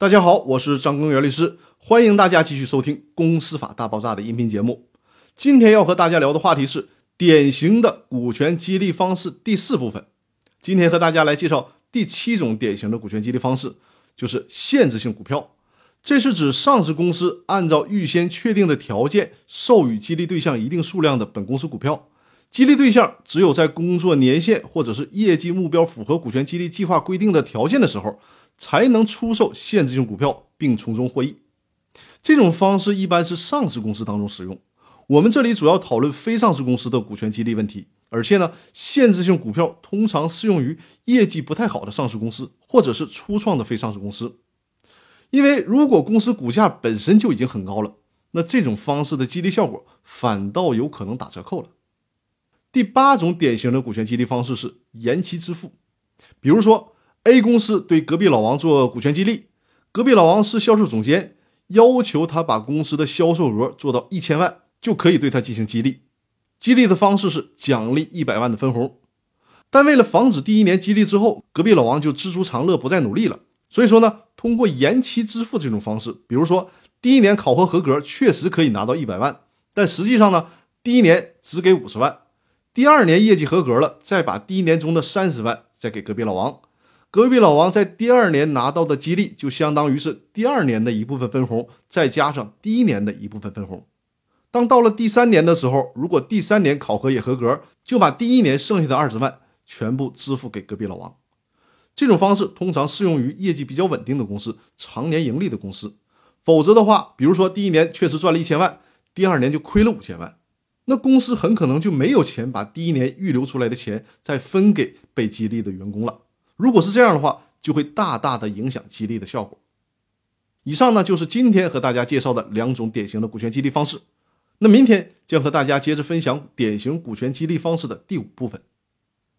大家好，我是张根源律师，欢迎大家继续收听《公司法大爆炸》的音频节目。今天要和大家聊的话题是典型的股权激励方式第四部分。今天和大家来介绍第七种典型的股权激励方式，就是限制性股票。这是指上市公司按照预先确定的条件授予激励对象一定数量的本公司股票，激励对象只有在工作年限或者是业绩目标符合股权激励计划规定的条件的时候。才能出售限制性股票并从中获益。这种方式一般是上市公司当中使用。我们这里主要讨论非上市公司的股权激励问题，而且呢，限制性股票通常适用于业绩不太好的上市公司或者是初创的非上市公司。因为如果公司股价本身就已经很高了，那这种方式的激励效果反倒有可能打折扣了。第八种典型的股权激励方式是延期支付，比如说。A 公司对隔壁老王做股权激励，隔壁老王是销售总监，要求他把公司的销售额做到一千万，就可以对他进行激励。激励的方式是奖励一百万的分红。但为了防止第一年激励之后，隔壁老王就知足常乐，不再努力了，所以说呢，通过延期支付这种方式，比如说第一年考核合格，确实可以拿到一百万，但实际上呢，第一年只给五十万，第二年业绩合格了，再把第一年中的三十万再给隔壁老王。隔壁老王在第二年拿到的激励，就相当于是第二年的一部分分红，再加上第一年的一部分分红。当到了第三年的时候，如果第三年考核也合格，就把第一年剩下的二十万全部支付给隔壁老王。这种方式通常适用于业绩比较稳定的公司、常年盈利的公司。否则的话，比如说第一年确实赚了一千万，第二年就亏了五千万，那公司很可能就没有钱把第一年预留出来的钱再分给被激励的员工了。如果是这样的话，就会大大的影响激励的效果。以上呢就是今天和大家介绍的两种典型的股权激励方式。那明天将和大家接着分享典型股权激励方式的第五部分。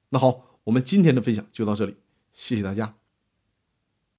那好，我们今天的分享就到这里，谢谢大家。